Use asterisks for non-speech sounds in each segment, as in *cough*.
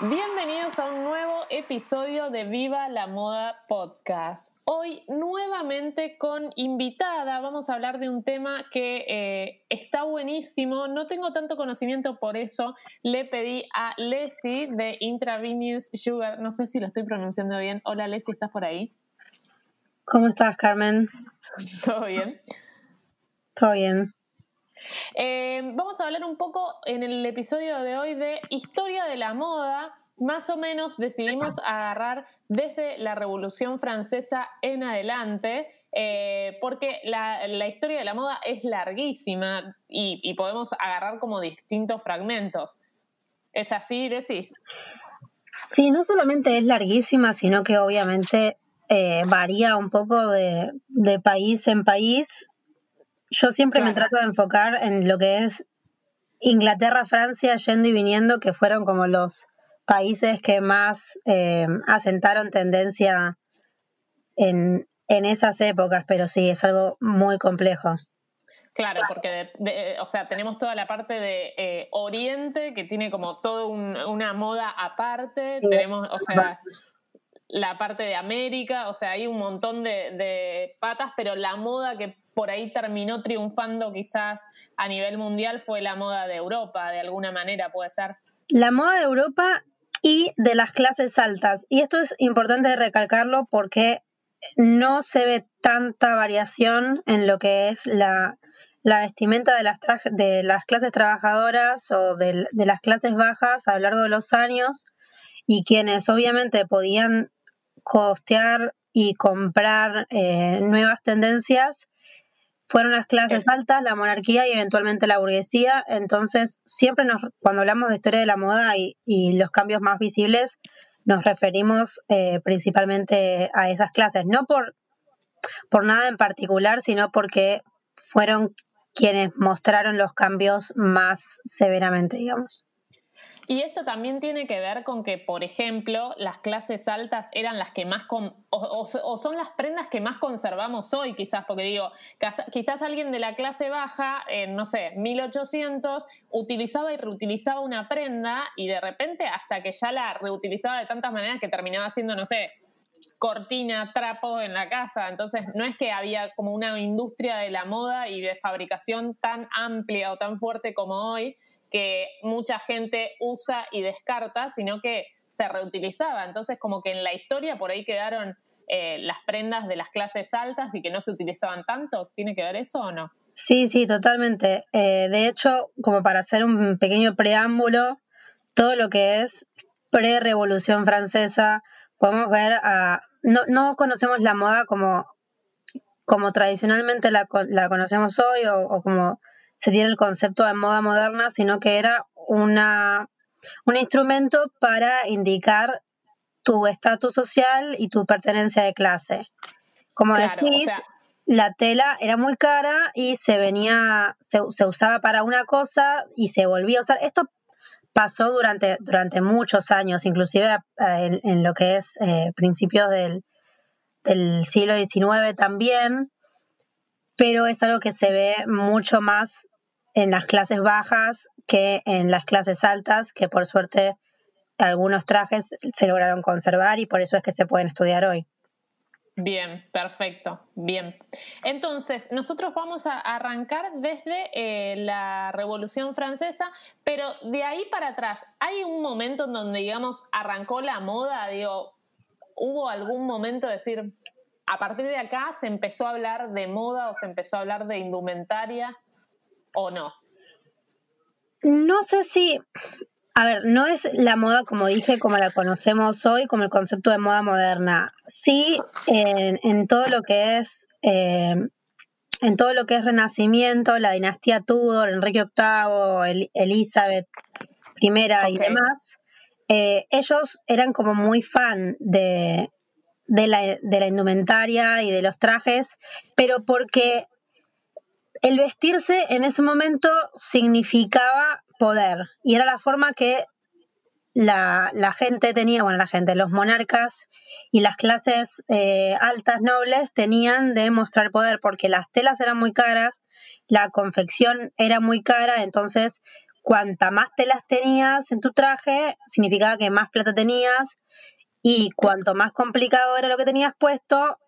Bienvenidos a un nuevo episodio de Viva la Moda Podcast. Hoy nuevamente con invitada vamos a hablar de un tema que eh, está buenísimo. No tengo tanto conocimiento, por eso le pedí a Leslie de Intravenous Sugar. No sé si lo estoy pronunciando bien. Hola Leslie, ¿estás por ahí? ¿Cómo estás, Carmen? ¿Todo bien? Todo bien. Eh, vamos a hablar un poco en el episodio de hoy de historia de la moda. Más o menos decidimos agarrar desde la Revolución Francesa en adelante, eh, porque la, historia de la moda es larguísima y, podemos agarrar como distintos fragmentos. ¿Es así, Desi? Sí, no solamente es larguísima, sino que obviamente eh, varía un poco de, país en país yo siempre me trato de enfocar en lo que es Inglaterra, Francia, yendo y viniendo, que fueron como los países que más eh, asentaron tendencia en, esas épocas, pero sí, es algo muy complejo. Claro, porque o sea, tenemos toda la parte de eh, Oriente que tiene como toda una moda aparte, tenemos, o sea, la parte de América, o sea, hay un montón de, de patas, pero la moda que por ahí terminó triunfando quizás a nivel mundial fue la moda de Europa, de alguna manera puede ser. La moda de Europa y de las clases altas. Y esto es importante recalcarlo porque no se ve tanta variación en lo que es la, vestimenta de las, de las clases trabajadoras o de, las clases bajas a lo largo de los años y quienes obviamente podían costear y comprar eh, nuevas tendencias fueron las clases altas, la monarquía y eventualmente la burguesía. Entonces, siempre nos, cuando hablamos de historia de la moda y, los cambios más visibles, nos referimos eh, principalmente a esas clases. No por, por nada en particular, sino porque fueron quienes mostraron los cambios más severamente, digamos. Y esto también tiene que ver con que, por ejemplo, las clases altas eran las que más, o, son las prendas que más conservamos hoy, quizás, porque digo, quizás alguien de la clase baja, en, no sé, 1800, utilizaba y reutilizaba una prenda y de repente hasta que ya la reutilizaba de tantas maneras que terminaba siendo, no sé, cortina, trapo en la casa. Entonces, no es que había como una industria de la moda y de fabricación tan amplia o tan fuerte como hoy, que mucha gente usa y descarta, sino que se reutilizaba. Entonces, como que en la historia por ahí quedaron eh, las prendas de las clases altas y que no se utilizaban tanto. ¿Tiene que ver eso o no? Sí, sí, totalmente. Eh, de hecho, como para hacer un pequeño preámbulo, todo lo que es pre-revolución francesa, podemos ver a... No, no conocemos la moda como, como tradicionalmente la, la conocemos hoy o, como se tiene el concepto de moda moderna, sino que era una, un instrumento para indicar tu estatus social y tu pertenencia de clase. Como decís, la tela era muy cara y se venía, se, se, usaba para una cosa y se volvía a usar. Esto pasó durante, durante muchos años, inclusive en, lo que es eh, principios del, del siglo XIX también, pero es algo que se ve mucho más en las clases bajas que en las clases altas, que por suerte algunos trajes se lograron conservar y por eso es que se pueden estudiar hoy. Bien, perfecto, bien. Entonces, nosotros vamos a arrancar desde eh, la Revolución Francesa, pero de ahí para atrás, ¿hay un momento en donde, digamos, arrancó la moda? ¿hubo algún momento de decir, a partir de acá se empezó a hablar de moda o se empezó a hablar de indumentaria? o no. No sé si, a ver, no es la moda, como dije, como la conocemos hoy, como el concepto de moda moderna. Sí, en, todo lo que es, eh, en todo lo que es Renacimiento, la dinastía Tudor, Enrique VIII, Elizabeth I y demás, eh, ellos eran como muy fan de, de, la, de la indumentaria y de los trajes, pero porque el vestirse en ese momento significaba poder. Y era la forma que la, gente tenía, bueno, la gente, los monarcas y las clases eh, altas nobles tenían de mostrar poder porque las telas eran muy caras, la confección era muy cara, entonces cuanta más telas tenías en tu traje, significaba que más plata tenías y cuanto más complicado era lo que tenías puesto,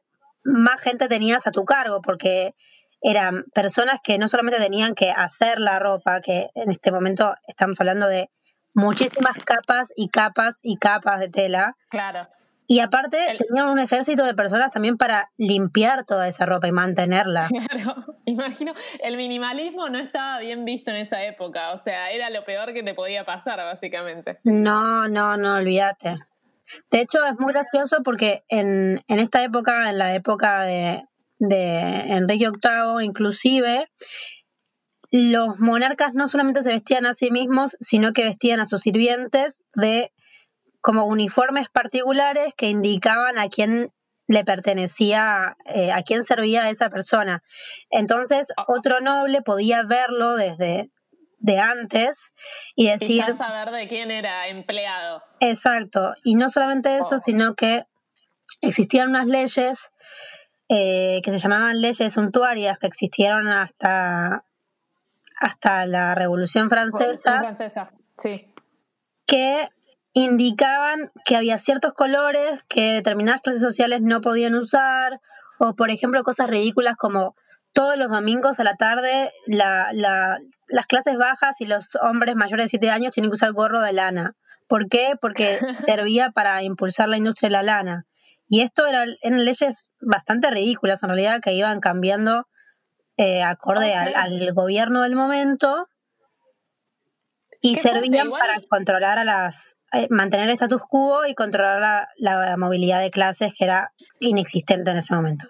más gente tenías a tu cargo, porque eran personas que no solamente tenían que hacer la ropa, que en este momento estamos hablando de muchísimas capas y capas y capas de tela. Claro. Y aparte tenían un ejército de personas también para limpiar toda esa ropa y mantenerla. *laughs* Claro, imagino, el minimalismo no estaba bien visto en esa época, o sea, era lo peor que te podía pasar, básicamente. No, no, no, olvídate. De hecho, es muy gracioso porque en, en esta época, en la época de, de Enrique VIII, inclusive, los monarcas no solamente se vestían a sí mismos, sino que vestían a sus sirvientes de como uniformes particulares que indicaban a quién le pertenecía, eh, a quién servía esa persona. Entonces, ah. otro noble podía verlo desde, de antes y decir... Y saber de quién era empleado. Exacto, y no solamente eso, oh. sino que existían unas leyes eh, que se llamaban leyes suntuarias que existieron hasta, hasta la Revolución Francesa. Francesa, sí. Que indicaban que había ciertos colores que determinadas clases sociales no podían usar, o por ejemplo cosas ridículas como todos los domingos a la tarde las clases bajas y los hombres mayores de 7 años tienen que usar gorro de lana. ¿Por qué? Porque *laughs* servía para impulsar la industria de la lana. Y esto era, eran leyes bastante ridículas en realidad que iban cambiando eh, acorde al, gobierno del momento y servían para controlar a las, eh, mantener el status quo y controlar la movilidad de clases que era inexistente en ese momento.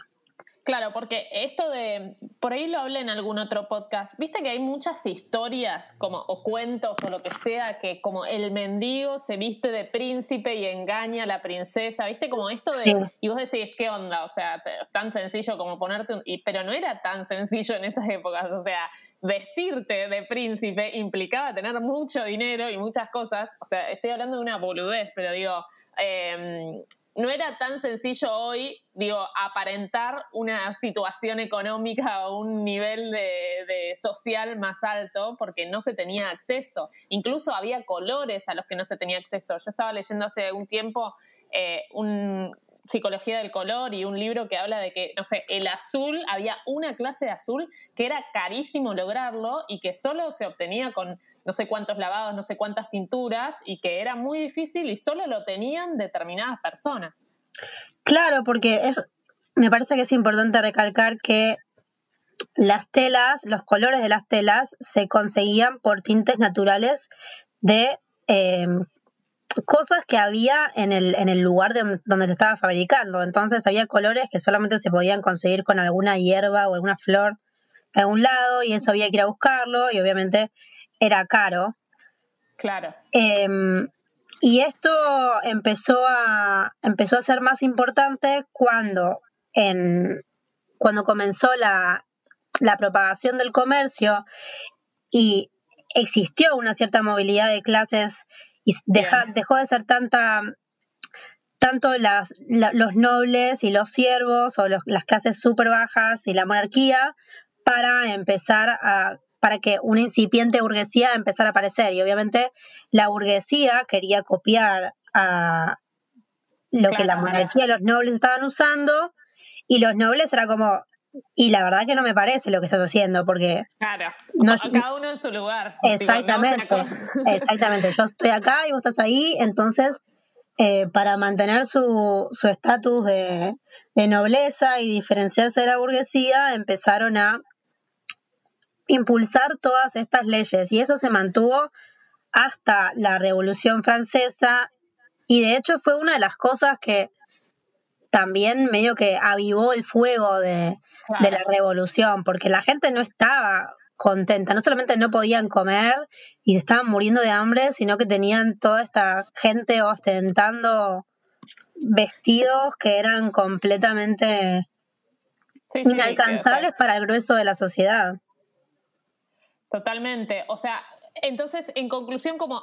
Claro, porque esto de, por ahí lo hablé en algún otro podcast, viste que hay muchas historias como o cuentos o lo que sea que como el mendigo se viste de príncipe y engaña a la princesa, viste como esto de y vos decís qué onda, o sea, es tan sencillo como ponerte un, y, pero no era tan sencillo en esas épocas, o sea, vestirte de príncipe implicaba tener mucho dinero y muchas cosas, o sea, estoy hablando de una boludez, pero digo eh, no era tan sencillo hoy, digo, aparentar una situación económica o un nivel de, social más alto porque no se tenía acceso. Incluso había colores a los que no se tenía acceso. Yo estaba leyendo hace algún tiempo eh, un, Psicología del color y un libro que habla de que, no sé, el azul, había una clase de azul que era carísimo lograrlo y que solo se obtenía con no sé cuántos lavados, no sé cuántas tinturas y que era muy difícil y solo lo tenían determinadas personas. Claro, porque es, me parece que es importante recalcar que las telas, los colores de las telas se conseguían por tintes naturales de eh, cosas que había en el, en el lugar donde, se estaba fabricando. Entonces había colores que solamente se podían conseguir con alguna hierba o alguna flor de algún lado y eso había que ir a buscarlo y obviamente era caro. Claro. Em, y esto empezó a, empezó a ser más importante cuando, en, cuando comenzó la, la propagación del comercio y existió una cierta movilidad de clases y dejó de ser tanta tanto las, los nobles y los siervos o las clases súper bajas y la monarquía para empezar a para que una incipiente burguesía empezara a aparecer y obviamente la burguesía quería copiar a lo que la monarquía y los nobles estaban usando y los nobles era como y la verdad que no me parece lo que estás haciendo, porque... Claro, no, cada uno en su lugar. Exactamente, *laughs* exactamente. Yo estoy acá y vos estás ahí, entonces, eh, para mantener su estatus de, de, nobleza y diferenciarse de la burguesía, empezaron a impulsar todas estas leyes. Y eso se mantuvo hasta la Revolución Francesa. Y de hecho fue una de las cosas que también medio que avivó el fuego de, de la revolución, porque la gente no estaba contenta, no solamente no podían comer y estaban muriendo de hambre, sino que tenían toda esta gente ostentando vestidos que eran completamente inalcanzables para el grueso de la sociedad. Totalmente. O sea, entonces, en conclusión, como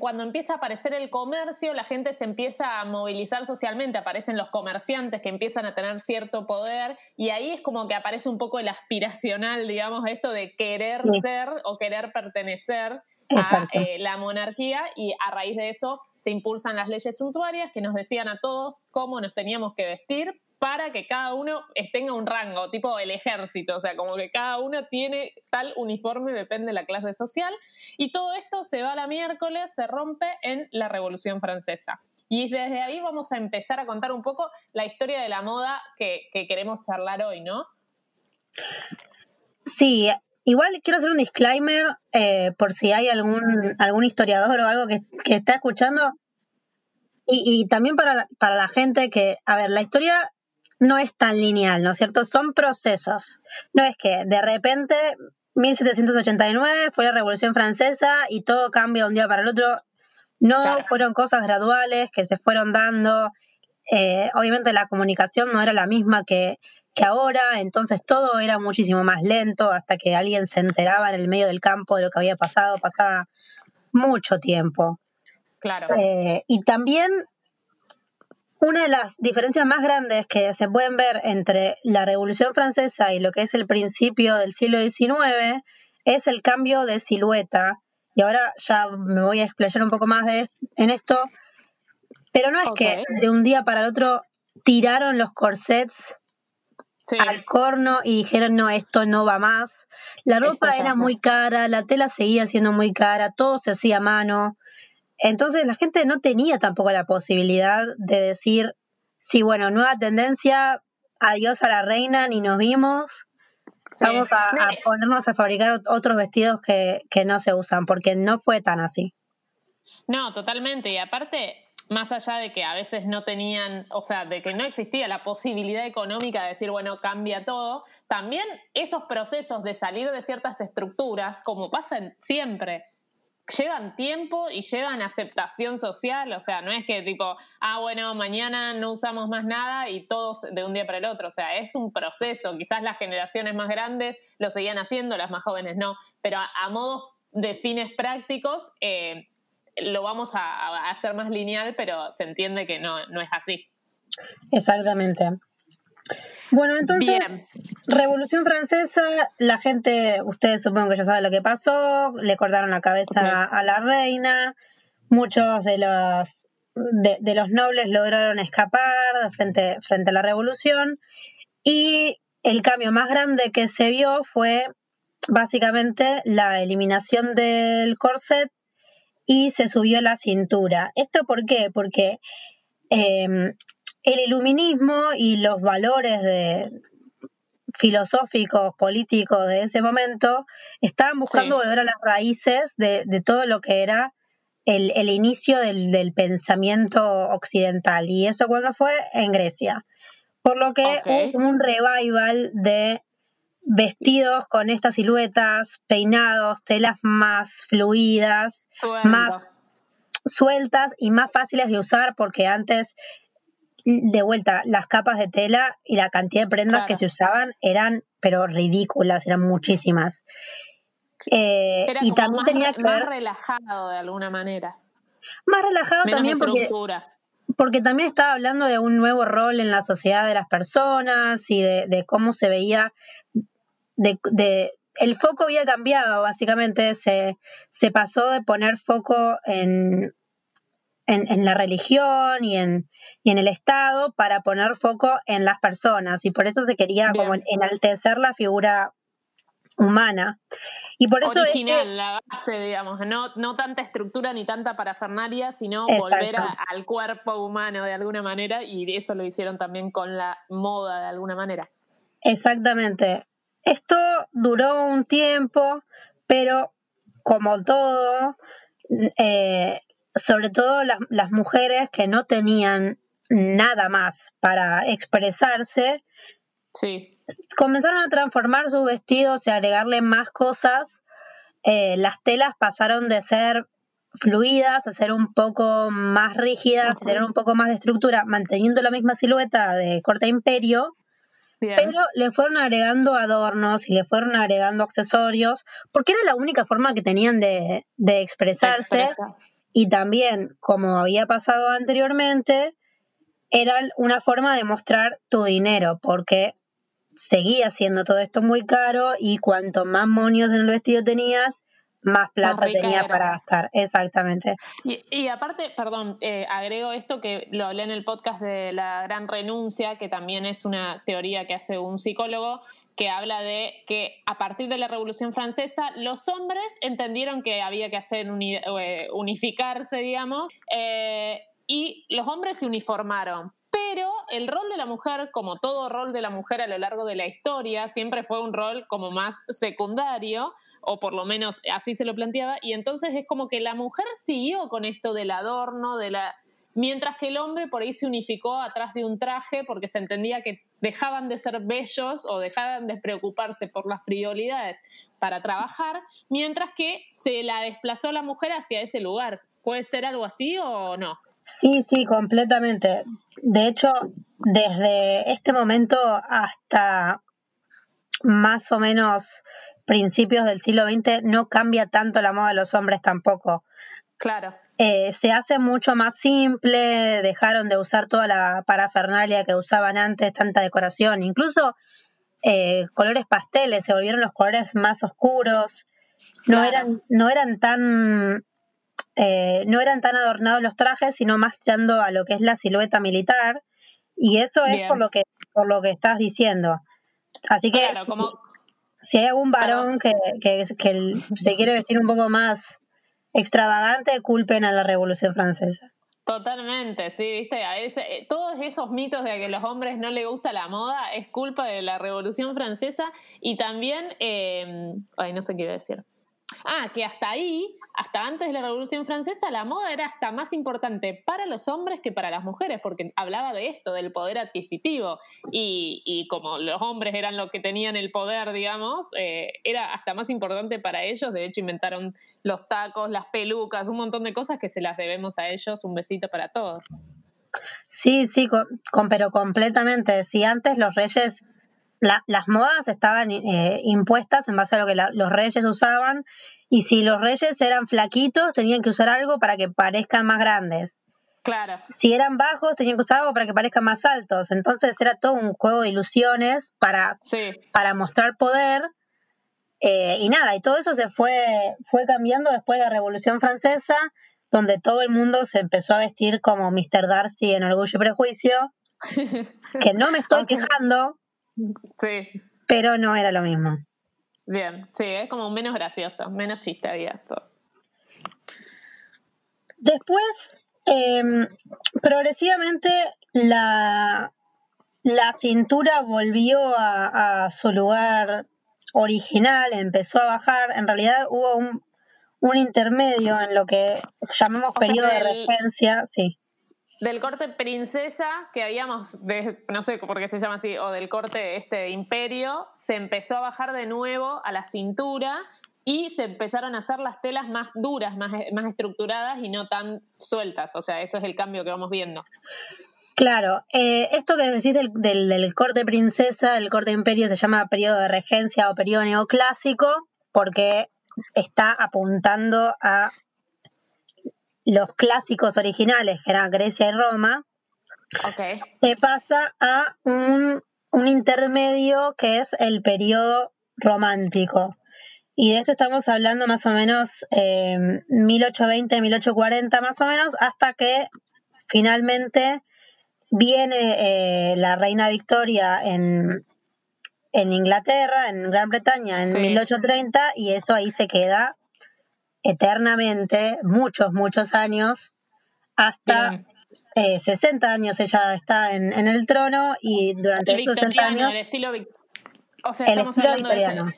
cuando empieza a aparecer el comercio, la gente se empieza a movilizar socialmente, aparecen los comerciantes que empiezan a tener cierto poder y ahí es como que aparece un poco el aspiracional, digamos, esto de querer ser o querer pertenecer a eh, la monarquía y a raíz de eso se impulsan las leyes suntuarias que nos decían a todos cómo nos teníamos que vestir para que cada uno tenga un rango, tipo el ejército, o sea, como que cada uno tiene tal uniforme, depende de la clase social, y todo esto se va a la miércoles, se rompe en la Revolución Francesa. Y desde ahí vamos a empezar a contar un poco la historia de la moda que, queremos charlar hoy, ¿no? Sí, igual quiero hacer un disclaimer eh, por si hay algún, algún historiador o algo que, está escuchando. Y, también para, para la gente que, a ver, la historia no es tan lineal, ¿no es cierto? Son procesos. No es que de repente 1789 fue la Revolución Francesa y todo cambia un día para el otro. No, fueron cosas graduales que se fueron dando. Eh, obviamente la comunicación no era la misma que, que ahora, entonces todo era muchísimo más lento hasta que alguien se enteraba en el medio del campo de lo que había pasado, pasaba mucho tiempo. Claro. Eh, y también una de las diferencias más grandes que se pueden ver entre la Revolución Francesa y lo que es el principio del siglo XIX es el cambio de silueta. Y ahora ya me voy a explayar un poco más en esto. Pero no es que de un día para el otro tiraron los corsets al corno y dijeron, no, esto no va más. La ropa era muy cara, la tela seguía siendo muy cara, todo se hacía a mano. Entonces la gente no tenía tampoco la posibilidad de decir, sí, bueno, nueva tendencia, adiós a la reina, ni nos vimos, vamos a, ponernos a fabricar otros vestidos que, que no se usan, porque no fue tan así. No, totalmente. Y aparte, más allá de que a veces no tenían, o sea, de que no existía la posibilidad económica de decir, bueno, cambia todo, también esos procesos de salir de ciertas estructuras, como pasan siempre, llevan tiempo y llevan aceptación social, o sea, no es que tipo, ah, bueno, mañana no usamos más nada y todos de un día para el otro, o sea, es un proceso, quizás las generaciones más grandes lo seguían haciendo, las más jóvenes no, pero a, modo de fines prácticos eh, lo vamos a, hacer más lineal, pero se entiende que no, no es así. Exactamente. Bueno, entonces, Revolución Francesa, la gente, ustedes supongo que ya saben lo que pasó, le cortaron la cabeza a la reina, muchos de los, de, los nobles lograron escapar frente, frente a la revolución y el cambio más grande que se vio fue básicamente la eliminación del corset y se subió la cintura. ¿Esto por qué? Porque eh, el iluminismo y los valores de, filosóficos, políticos de ese momento, estaban buscando volver a las raíces de, todo lo que era el, inicio del, pensamiento occidental. Y eso cuando fue en Grecia. Por lo que hubo un revival de vestidos con estas siluetas, peinados, telas más fluidas, más sueltas y más fáciles de usar porque antes de vuelta, las capas de tela y la cantidad de prendas que se usaban eran, pero ridículas, eran muchísimas. Eh, y también tenía que más relajado de alguna manera. Más relajado también porque, porque también estaba hablando de un nuevo rol en la sociedad de las personas y de, cómo se veía, de, de, el foco había cambiado, básicamente se, se pasó de poner foco en, en, la religión y en, y en el Estado para poner foco en las personas y por eso se quería como enaltecer la figura humana. Y por eso Original, la base, digamos, no, no tanta estructura ni tanta parafernalia, sino volver al cuerpo humano de alguna manera y eso lo hicieron también con la moda de alguna manera. Exactamente. esto duró un tiempo, pero como todo, eh, sobre todo las mujeres que no tenían nada más para expresarse, sí. comenzaron a transformar sus vestidos y agregarle más cosas. Eh, las telas pasaron de ser fluidas a ser un poco más rígidas, a tener un poco más de estructura, manteniendo la misma silueta de corte imperio, pero le fueron agregando adornos y le fueron agregando accesorios, porque era la única forma que tenían de, expresarse. Y también, como había pasado anteriormente, era una forma de mostrar tu dinero, porque seguía siendo todo esto muy caro y cuanto más monios en el vestido tenías, más plata tenía para gastar. Exactamente. Y, aparte, perdón, eh, agrego esto que lo hablé en el podcast de la gran renuncia, que también es una teoría que hace un psicólogo, que habla de que a partir de la Revolución Francesa los hombres entendieron que había que hacer eh, unificarse, digamos, eh, y los hombres se uniformaron. Pero el rol de la mujer, como todo rol de la mujer a lo largo de la historia, siempre fue un rol como más secundario, o por lo menos así se lo planteaba, y entonces es como que la mujer siguió con esto del adorno, de la... Mientras que el hombre por ahí se unificó atrás de un traje porque se entendía que dejaban de ser bellos o dejaban de preocuparse por las frivolidades para trabajar, mientras que se la desplazó la mujer hacia ese lugar. ¿Puede ser algo así o no? Sí, sí, completamente. De hecho, desde este momento hasta más o menos principios del siglo XX no cambia tanto la moda de los hombres tampoco. Claro. Eh, se hace mucho más simple, dejaron de usar toda la parafernalia que usaban antes, tanta decoración, incluso eh, colores pasteles, se volvieron los colores más oscuros, no, eran, no eran tan eh, no eran tan adornados los trajes, sino más tirando a lo que es la silueta militar. Y eso es por lo que por lo que estás diciendo. Así que si, hay algún varón que, que, se quiere vestir un poco más extravagante, culpen a la Revolución Francesa. Totalmente, sí, viste, a eh, todos esos mitos de que a los hombres no les gusta la moda es culpa de la Revolución Francesa y también, eh, ay, no sé qué iba a decir. Ah, que hasta ahí, hasta antes de la Revolución Francesa, la moda era hasta más importante para los hombres que para las mujeres, porque hablaba de esto, del poder adquisitivo. Y, como los hombres eran los que tenían el poder, digamos, eh, era hasta más importante para ellos. De hecho, inventaron los tacos, las pelucas, un montón de cosas que se las debemos a ellos. Un besito para todos. Sí, sí, con, pero completamente. Si antes los reyes las modas estaban eh, impuestas en base a lo que los reyes usaban y si los reyes eran flaquitos tenían que usar algo para que parezcan más grandes. Claro. Si eran bajos tenían que usar algo para que parezcan más altos. Entonces era todo un juego de ilusiones para, para mostrar poder. Eh, y nada, y todo eso se fue, fue cambiando después de la Revolución Francesa, donde todo el mundo se empezó a vestir como Mr. Darcy en Orgullo y Prejuicio. *laughs* que no me estoy quejando, Sí. Pero no era lo mismo. Bien, sí, es como menos gracioso, menos chiste había. Después, em, progresivamente la, la cintura volvió a, su lugar original, empezó a bajar. En realidad hubo un, un intermedio en lo que llamamos periodo de regencia, sí del corte princesa que habíamos, no sé por qué se llama así, o del corte este imperio, se empezó a bajar de nuevo a la cintura y se empezaron a hacer las telas más duras, más, estructuradas y no tan sueltas. O sea, eso es el cambio que vamos viendo. Claro, eh, esto que decís del, corte princesa, el corte imperio se llama periodo de regencia o periodo neoclásico porque está apuntando a los clásicos originales, que eran Grecia y Roma, se pasa a un, intermedio que es el periodo romántico. Y de esto estamos hablando más o menos eh, 1820, 1840 más o menos, hasta que finalmente viene eh, la reina Victoria en, en Inglaterra, en Gran Bretaña, en 1830, y eso ahí se queda eternamente, muchos, muchos años, hasta 60 eh, años ella está en, el trono y durante esos 60 años... estilo O sea, el estamos estilo hablando de victoriano.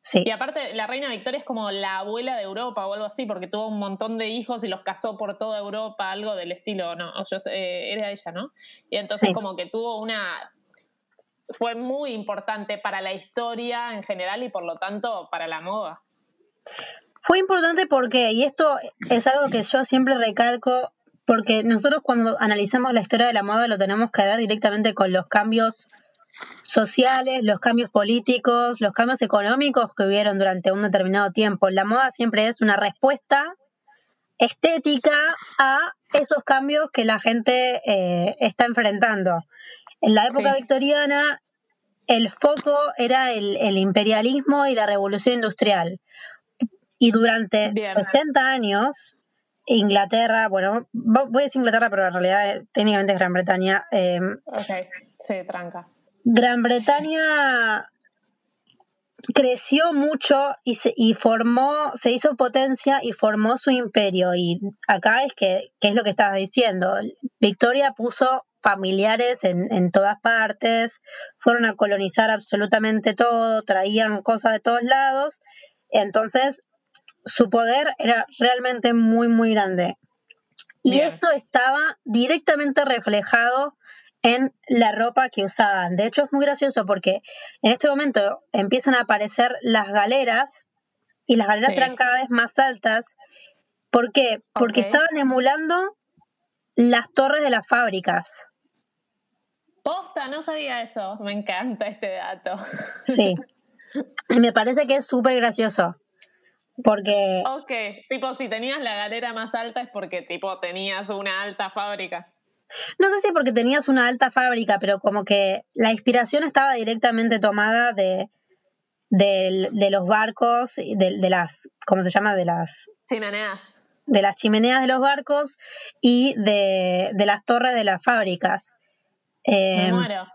Sí, Y aparte, la reina Victoria es como la abuela de Europa o algo así, porque tuvo un montón de hijos y los casó por toda Europa, algo del estilo, ¿no? Yo, eh, era ella, ¿no? Y entonces Sí. como que tuvo una... Fue muy importante para la historia en general y por lo tanto para la moda. Fue importante porque, y esto es algo que yo siempre recalco, porque nosotros cuando analizamos la historia de la moda lo tenemos que ver directamente con los cambios sociales, los cambios políticos, los cambios económicos que hubieron durante un determinado tiempo. La moda siempre es una respuesta estética a esos cambios que la gente eh, está enfrentando. En la época Sí. victoriana, el foco era el, el imperialismo y la revolución industrial. Y durante Bien. 60 años, Inglaterra, bueno, vo- voy a decir Inglaterra, pero en realidad eh, técnicamente es Gran Bretaña. eh, Ok, sí, tranca. Gran Bretaña creció mucho y, se, y formó, se hizo potencia y formó su imperio. Y acá es que, que es lo que estabas diciendo. Victoria puso familiares en, en todas partes, fueron a colonizar absolutamente todo, traían cosas de todos lados. Entonces, su poder era realmente muy, muy grande. Y Bien. esto estaba directamente reflejado en la ropa que usaban. De hecho, es muy gracioso porque en este momento empiezan a aparecer las galeras y las galeras Sí. eran cada vez más altas. ¿Por qué? Porque estaban emulando las torres de las fábricas. Posta, no sabía eso. Me encanta este dato. Sí. *laughs* Y me parece que es súper gracioso. Porque Ok, tipo, si tenías la galera más alta es porque, tipo, tenías una alta fábrica. no sé si porque tenías una alta fábrica, pero como que la inspiración estaba directamente tomada de, de los barcos, de, de las, ¿cómo se llama? De las Chimeneas. de las chimeneas de los barcos y de, de las torres de las fábricas. Me Eh, muero.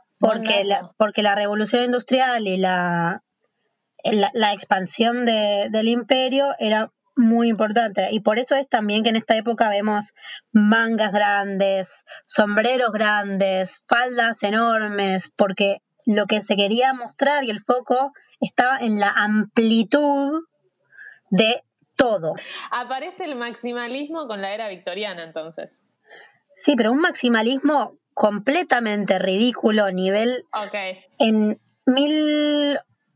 La, porque la revolución industrial y la, la, la expansión de- del imperio era muy importante. Y por eso es también que en esta época vemos mangas grandes, sombreros grandes, faldas enormes, porque lo que se quería mostrar y el foco estaba en la amplitud de todo. Aparece el maximalismo con la era victoriana, entonces. Sí, pero un maximalismo completamente ridículo, nivel Ok. en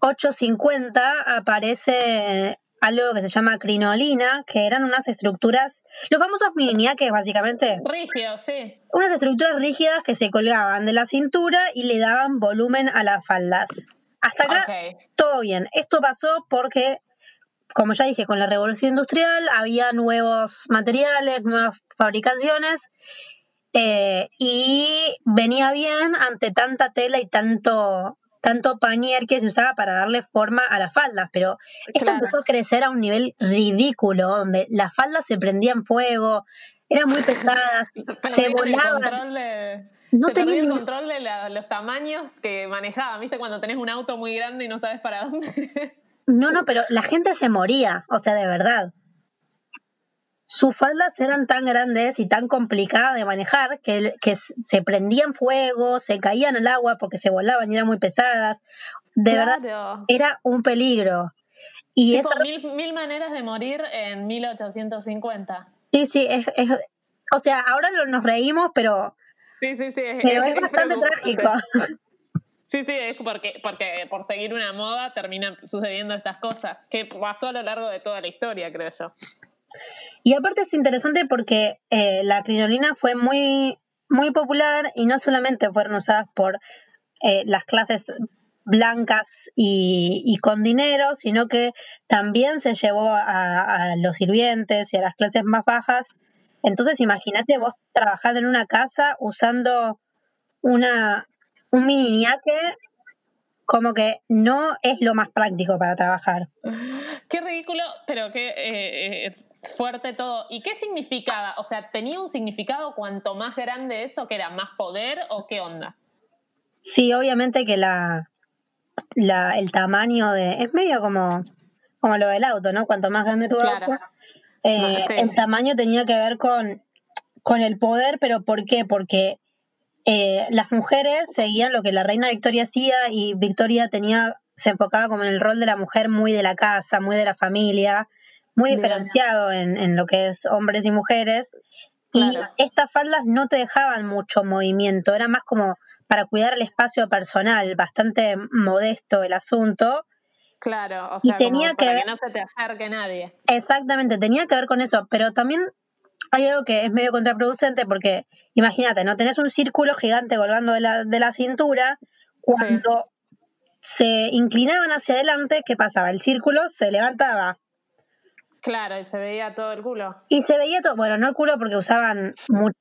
1850 aparece algo que se llama crinolina, que eran unas estructuras, los famosos miniaques básicamente, Rígido, sí. unas estructuras rígidas que se colgaban de la cintura y le daban volumen a las faldas. Hasta acá todo bien. Esto pasó porque, como ya dije, con la revolución industrial había nuevos materiales, nuevas fabricaciones eh, y venía bien ante tanta tela y tanto tanto pañer que se usaba para darle forma a las faldas, pero esto Claro. empezó a crecer a un nivel ridículo, donde las faldas se prendían fuego, eran muy pesadas, *laughs* se volaban, de- no se tenían el control de la- los tamaños que manejaban. ¿Viste cuando tenés un auto muy grande y no sabes para dónde? No, no, pero la gente se moría, o sea, de verdad. Sus faldas eran tan grandes y tan complicadas de manejar que, que se prendían fuego, se caían al agua porque se volaban y eran muy pesadas. De verdad, era un peligro. Y Tipo, esa, mil, mil maneras de morir en 1850. sí, sí, es, es- o sea, ahora lo- nos reímos, pero, Sí, sí, sí. pero es bastante preocupante. trágico. *laughs* Sí, sí, es porque, porque por seguir una moda terminan sucediendo estas cosas, que pasó a lo largo de toda la historia, creo yo. Y aparte es interesante porque eh, la crinolina fue muy, muy popular y no solamente fueron usadas por eh, las clases blancas y, con dinero, sino que también se llevó a, los sirvientes y a las clases más bajas. Entonces imagínate vos trabajando en una casa usando una, un mini ñaque, como que no es lo más práctico para trabajar. Qué ridículo, pero qué eh, eh, fuerte todo. ¿Y qué significaba? O sea, ¿tenía un significado cuanto más grande eso, que era más poder o qué onda? Sí, obviamente que la, la el tamaño de es medio como como lo del auto, ¿no? Cuanto más grande tu Claro. auto, eh, Sí. el tamaño tenía que ver con con el poder, pero ¿por qué? Porque eh, las mujeres seguían lo que la reina Victoria hacía y Victoria tenía se enfocaba como en el rol de la mujer muy de la casa, muy de la familia, muy diferenciado en, en lo que es hombres y mujeres. Y estas faldas no te dejaban mucho movimiento, era más como para cuidar el espacio personal, bastante modesto el asunto. Claro, o Y sea, como tenía que para que no se te acerque nadie. Exactamente, tenía que ver con eso, pero también hay algo que es medio contraproducente porque imagínate, no tenés un círculo gigante colgando de la, de la cintura, cuando se inclinaban hacia adelante, ¿qué pasaba? El círculo se levantaba Claro, y se veía todo el culo. y se veía todo, bueno, no el culo porque usaban mucha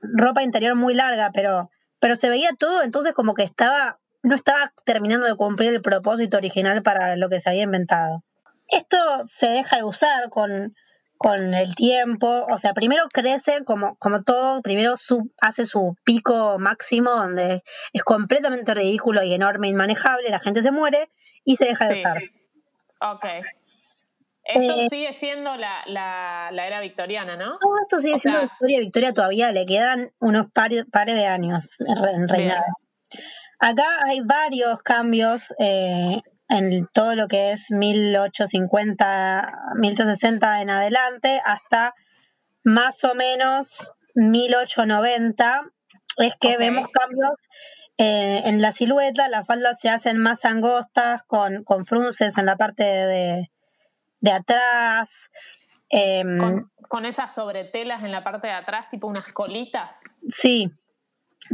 ropa interior muy larga, pero, pero se veía todo, entonces como que estaba, no estaba terminando de cumplir el propósito original para lo que se había inventado. Esto se deja de usar con, con el tiempo, o sea, primero crece como, como todo, primero su- hace su pico máximo donde es completamente ridículo y enorme, inmanejable, la gente se muere y se deja de Sí. usar. Ok. Esto Eh, sigue siendo la, la, la era victoriana, ¿no? Todo esto sigue O siendo sea- Victoria. Victoria todavía le quedan unos pares, de años en re- en reinado. Acá hay varios cambios eh, en todo lo que es 1850, 1860 en adelante hasta más o menos 1890. Es que vemos cambios eh, en la silueta, las faldas se hacen más angostas, con, con frunces en la parte de, de atrás. em, Con, con esas sobretelas en la parte de atrás, tipo unas colitas. Sí.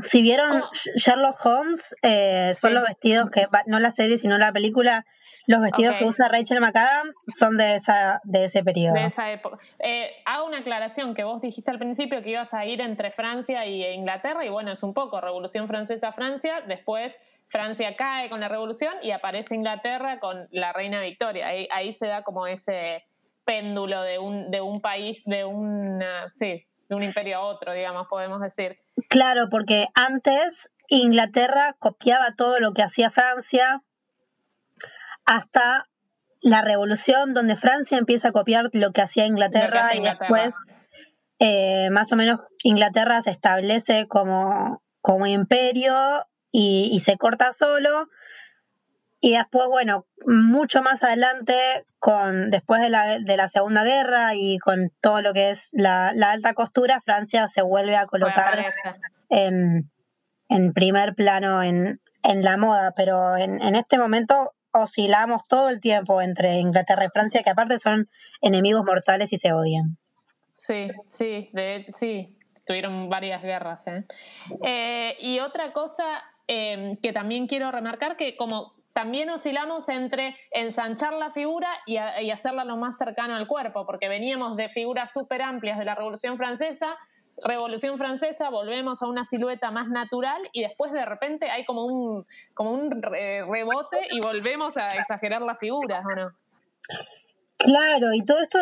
Si vieron ¿Cómo? Sherlock Holmes, eh, son Sí. los vestidos que, no la serie, sino la película, los vestidos que usa Rachel McAdams son de esa de ese periodo. de esa época. Eh, hago una aclaración que vos dijiste al principio que ibas a ir entre Francia y Inglaterra y bueno, es un poco Revolución Francesa Francia, después Francia cae con la Revolución y aparece Inglaterra con la Reina Victoria. Ahí, ahí se da como ese péndulo de un, de un país, de un, sí, de un imperio a otro, digamos, podemos decir. Claro, porque antes Inglaterra copiaba todo lo que hacía Francia hasta la revolución donde Francia empieza a copiar lo que hacía Inglaterra y después eh, más o menos Inglaterra se establece como, como imperio y, y se corta solo. Y después, bueno, mucho más adelante, con después de la, de la Segunda Guerra y con todo lo que es la, la alta costura, Francia se vuelve a colocar en, en primer plano en, en la moda, pero en, en este momento oscilamos todo el tiempo entre Inglaterra y Francia, que aparte son enemigos mortales y se odian. Sí, sí, de, sí, tuvieron varias guerras. ¿eh? Eh, y otra cosa eh, que también quiero remarcar, que como también oscilamos entre ensanchar la figura y, hacerla lo más cercano al cuerpo, porque veníamos de figuras súper amplias de la Revolución Francesa, Revolución Francesa, volvemos a una silueta más natural y después de repente hay como un, como un re- rebote y volvemos a exagerar las figuras, ¿o no? Claro, y todo esto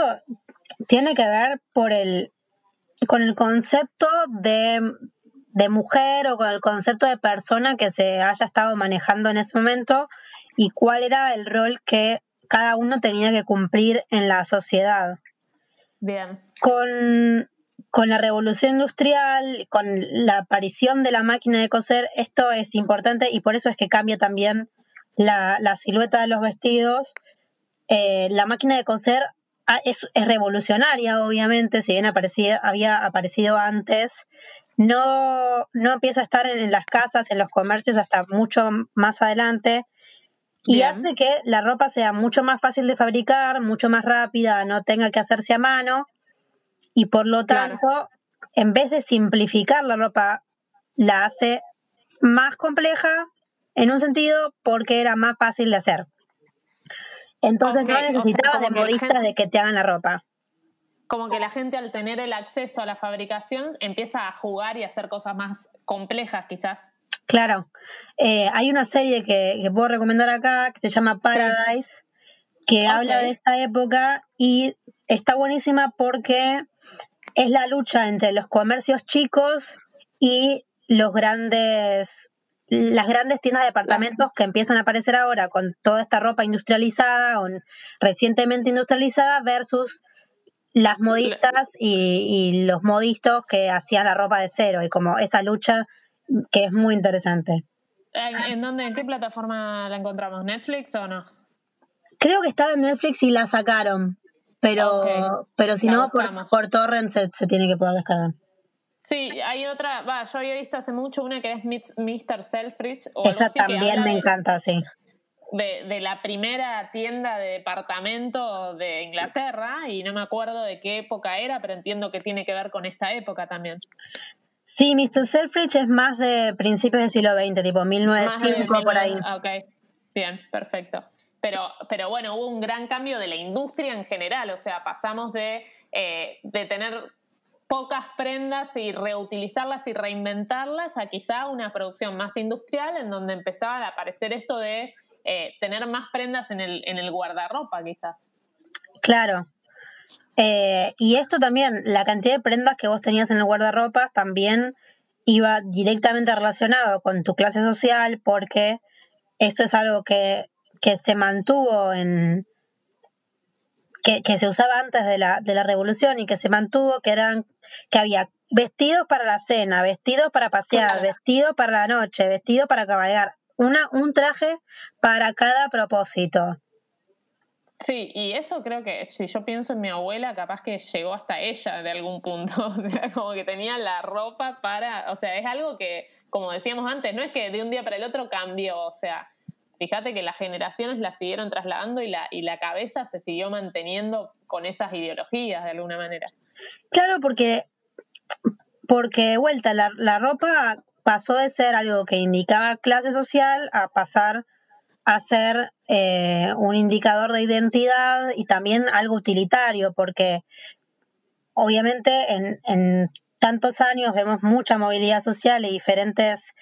tiene que ver por el, con el concepto de, de mujer o con el concepto de persona que se haya estado manejando en ese momento y cuál era el rol que cada uno tenía que cumplir en la sociedad. Bien. Con, con la revolución industrial, con la aparición de la máquina de coser, esto es importante y por eso es que cambia también la, la silueta de los vestidos. Eh, la máquina de coser ah, es, es revolucionaria, obviamente, si bien aparecía, había aparecido antes. No, no empieza a estar en, las casas, en los comercios, hasta mucho más adelante. Y Bien. hace que la ropa sea mucho más fácil de fabricar, mucho más rápida, no tenga que hacerse a mano. Y por lo Claro. tanto, en vez de simplificar la ropa, la hace más compleja en un sentido porque era más fácil de hacer. Entonces no o sea, necesitabas de modistas gente- de que te hagan la ropa. Como que la gente al tener el acceso a la fabricación empieza a jugar y a hacer cosas más complejas quizás. Claro. Eh, hay una serie que, que puedo recomendar acá que se llama Paradise, que habla de esta época y está buenísima porque es la lucha entre los comercios chicos y los grandes las grandes tiendas de departamentos que empiezan a aparecer ahora con toda esta ropa industrializada o recientemente industrializada versus las modistas y, y los modistas que hacían la ropa de cero y como esa lucha que es muy interesante. ¿En, dónde, en qué plataforma la encontramos? ¿Netflix o no? Creo que estaba en Netflix y la sacaron, pero, pero si La no, por, torrent se, se tiene que poder descargar. Sí, hay otra, va, yo había visto hace mucho una que es Mr. Selfridge o Esa también me de- encanta, sí. De, de la primera tienda de departamento de Inglaterra y no me acuerdo de qué época era, pero entiendo que tiene que ver con esta época también. Sí, Mr. Selfridge es más de principios del siglo XX, tipo Más de 1905 por ahí. 1900, ah, Ok, bien, perfecto. Pero, pero bueno, hubo un gran cambio de la industria en general, o sea, pasamos de, eh, de tener pocas prendas y reutilizarlas y reinventarlas a quizá una producción más industrial en donde empezaba a aparecer esto de eh, tener más prendas en el, en el guardarropa quizás. Claro. Eh, y esto también, la cantidad de prendas que vos tenías en el guardarropa también iba directamente relacionado con tu clase social porque esto es algo que, que se mantuvo en... Que, que se usaba antes de la, de la revolución y que se mantuvo, que eran, que había vestidos para la cena, vestidos para pasear, Claro. vestidos para la noche, vestidos para cabalgar, una, un traje para cada propósito. Sí, y eso creo que si yo pienso en mi abuela, capaz que llegó hasta ella de algún punto, *laughs* o sea, como que tenía la ropa para, o sea, es algo que, como decíamos antes, no es que de un día para el otro cambió, o sea, fíjate que las generaciones la siguieron trasladando y la, y la cabeza se siguió manteniendo con esas ideologías de alguna manera. Claro, porque, porque de vuelta, la, la ropa pasó de ser algo que indicaba clase social a pasar a ser eh, un indicador de identidad y también algo utilitario, porque obviamente en, tantos años vemos mucha movilidad social y diferentes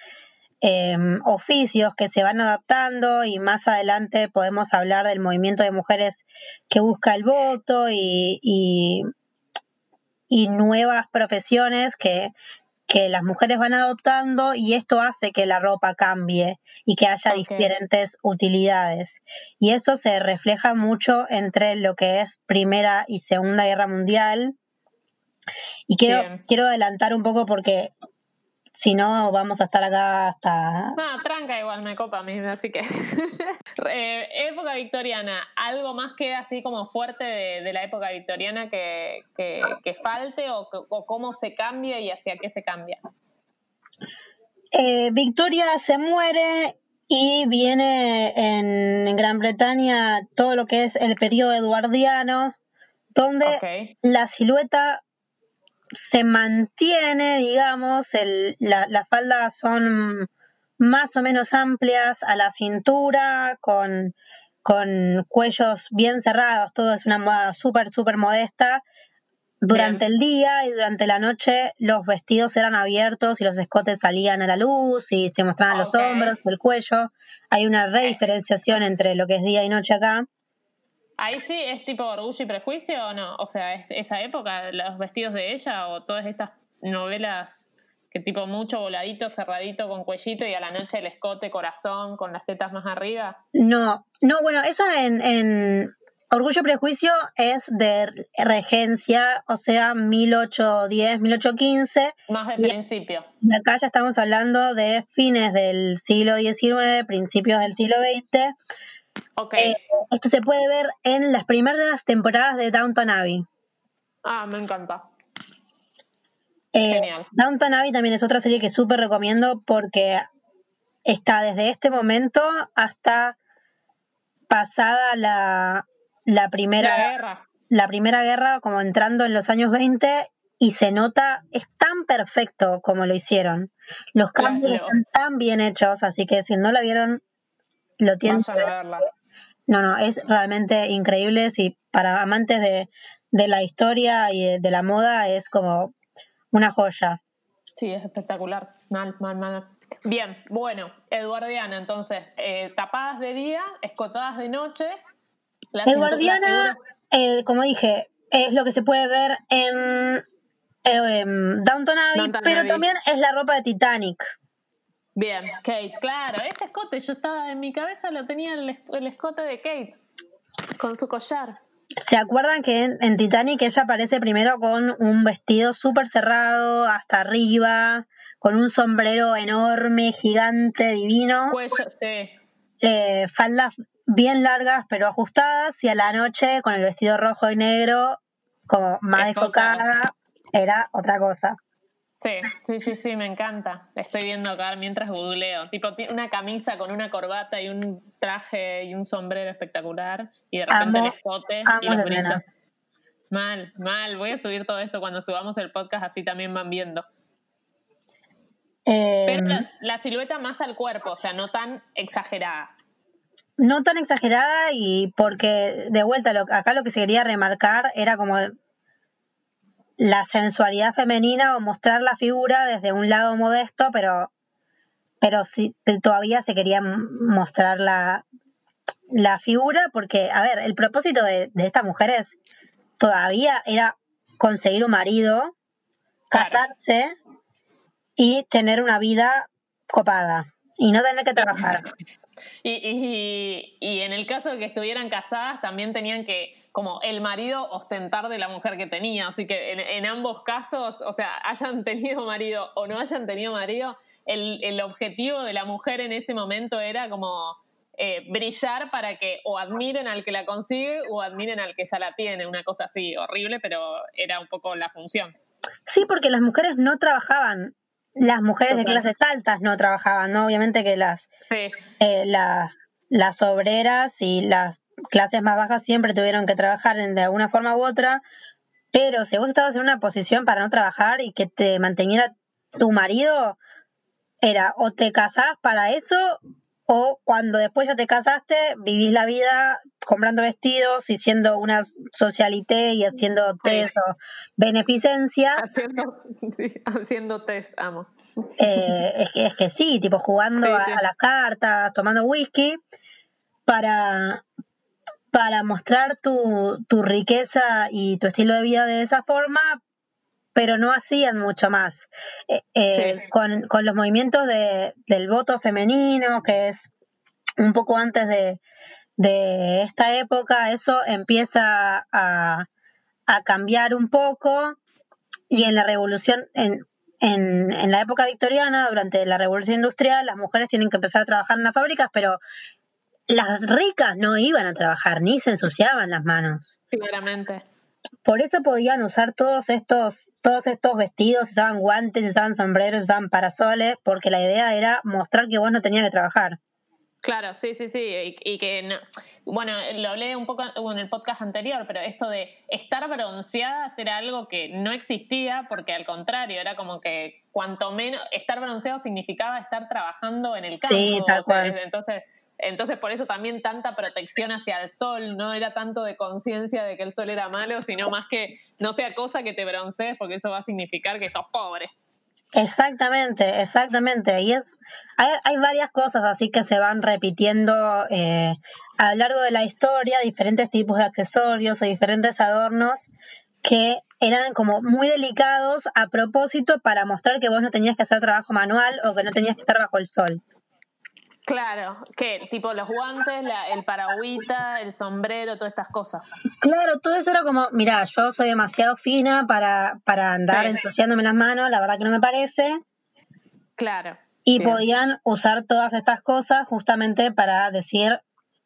eh, oficios que se van adaptando y más adelante podemos hablar del movimiento de mujeres que busca el voto y, y nuevas profesiones que, que las mujeres van adoptando y esto hace que la ropa cambie y que haya diferentes utilidades. Y eso se refleja mucho entre lo que es Primera y Segunda Guerra Mundial. Y quiero, Bien. quiero adelantar un poco porque si no vamos a estar acá hasta... No, tranca igual me copa a mí, así que. *laughs* Eh, época victoriana, ¿algo más queda así como fuerte de, de la época victoriana que, que- que falte o, cómo se cambia y hacia qué se cambia? Eh, Victoria se muere y viene en, en Gran Bretaña todo lo que es el periodo eduardiano, donde la silueta se mantiene, digamos, el, la- las faldas son más o menos amplias a la cintura, con, con cuellos bien cerrados, todo es una moda súper, súper modesta. Durante Bien. el día y durante la noche los vestidos eran abiertos y los escotes salían a la luz y se mostraban los hombros, el cuello. Hay una rediferenciación entre lo que es día y noche acá. Ahí sí es tipo orgullo y prejuicio o no? O sea, ¿es esa época, los vestidos de ella o todas estas novelas que tipo mucho voladito, cerradito con cuellito y a la noche el escote, corazón, con las tetas más arriba? No, no, bueno, eso en, en Orgullo y Prejuicio es de regencia, o sea, 1810, 1815. Más de principio. Y acá ya estamos hablando de fines del siglo XIX, principios del siglo XX. Eh, esto se puede ver en las primeras temporadas de Downton Abbey. ah, me encanta. Eh, Genial. Downton Abbey también es otra serie que súper recomiendo porque está desde este momento hasta pasada la, la primera La guerra. la primera guerra como entrando en los años 20 y se nota, es tan perfecto como lo hicieron. Los cambios están tan bien hechos, así que si no la vieron, lo tienen. Vayan a verla. No, no, es realmente increíble. Si para amantes de, de la historia y de, la moda es como una joya. Sí, es espectacular. Mal, mal, mal. Bien, bueno, Eduardiana, entonces, eh, tapadas de día, escotadas de noche. La Eduardiana, figura- eh, como dije, es lo que se puede ver en, eh, en Downton Abbey, Downton pero Abbey. también es la ropa de Titanic. Bien, Kate, claro, ese escote, yo estaba en mi cabeza, lo tenía el, el escote de Kate, con su collar. ¿Se acuerdan que en, en Titanic ella aparece primero con un vestido súper cerrado hasta arriba, con un sombrero enorme, gigante, divino. Cuello, sí. eh, faldas bien largas pero ajustadas y a la noche con el vestido rojo y negro como más descocada era otra cosa. Sí, sí, sí, sí, me encanta. Estoy viendo acá mientras googleo. Tipo, una camisa con una corbata y un traje y un sombrero espectacular. Y de repente Amo- el escote y los brillos. Mal, mal. Voy a subir todo esto cuando subamos el podcast, así también van viendo. Eh, Pero la, la silueta más al cuerpo, o sea, no tan exagerada. no tan exagerada y porque de vuelta lo- acá lo que se quería remarcar era como la sensualidad femenina o mostrar la figura desde un lado modesto, pero pero sí todavía se quería mostrar la, la figura porque, a ver, el propósito de, de estas mujeres todavía era conseguir un marido, Claro. casarse y tener una vida copada y no tener que trabajar. *laughs* Y, y, y en el caso de que estuvieran casadas, también tenían que, como el marido, ostentar de la mujer que tenía. Así que en, en ambos casos, o sea, hayan *laughs* tenido marido o no hayan tenido marido, el, el objetivo de la mujer en ese momento era como eh, brillar para que o admiren al que la consigue o admiren al que ya la tiene. Una cosa así horrible, pero era un poco la función. Sí, porque las mujeres no trabajaban. Las mujeres de clases altas no trabajaban, ¿no? Obviamente que las, Sí, eh, las, las obreras y las clases más bajas siempre tuvieron que trabajar en- de alguna forma u otra, pero si vos estabas en una posición para no trabajar y que te manteniera tu marido, era o te casás para eso o cuando después ya te casaste, vivís la vida comprando vestidos y siendo una socialité y haciendo test o beneficencia. haciendo, *laughs* sí, haciendo test, amo. Eh, es, que, es que sí, tipo jugando Sí, a, sí. a las cartas, tomando whisky, para, para mostrar tu, tu riqueza y tu estilo de vida de esa forma, pero no hacían mucho más. Eh, eh, Sí. con, con los movimientos de, del voto femenino, que es un poco antes de, de esta época, eso empieza a, a cambiar un poco y en la revolución, en, en, en la época victoriana, durante la revolución industrial, las mujeres tienen que empezar a trabajar en las fábricas, pero las ricas no iban a trabajar ni se ensuciaban las manos. Claramente. Por eso podían usar todos estos, todos estos vestidos, usaban guantes, usaban sombreros, usaban parasoles, porque la idea era mostrar que vos no tenías que trabajar. Claro, sí, sí, sí. Y, y que, no- bueno, lo hablé un poco en el podcast anterior, pero esto de estar bronceadas era algo que no existía, porque al contrario, era como que cuanto menos, estar bronceado significaba estar trabajando en el campo. Sí, tal cual. Entonces, entonces, por eso también tanta protección hacia el sol, no era tanto de conciencia de que el sol era malo, sino más que no sea cosa que te broncees, porque eso va a significar que sos pobre. Exactamente, exactamente. Y es, hay, hay varias cosas así que se van repitiendo eh, a lo largo de la historia, diferentes tipos de accesorios o diferentes adornos que eran como muy delicados a propósito para mostrar que vos no tenías que hacer trabajo manual o que no tenías que estar bajo el sol. Claro, que tipo los guantes, la- el paragüita, el sombrero, todas estas cosas. Claro, todo eso era como, mira, yo soy demasiado fina para, para andar Sí. ensuciándome las manos, la verdad que no me parece. Claro. Y Bien. podían usar todas estas cosas justamente para decir,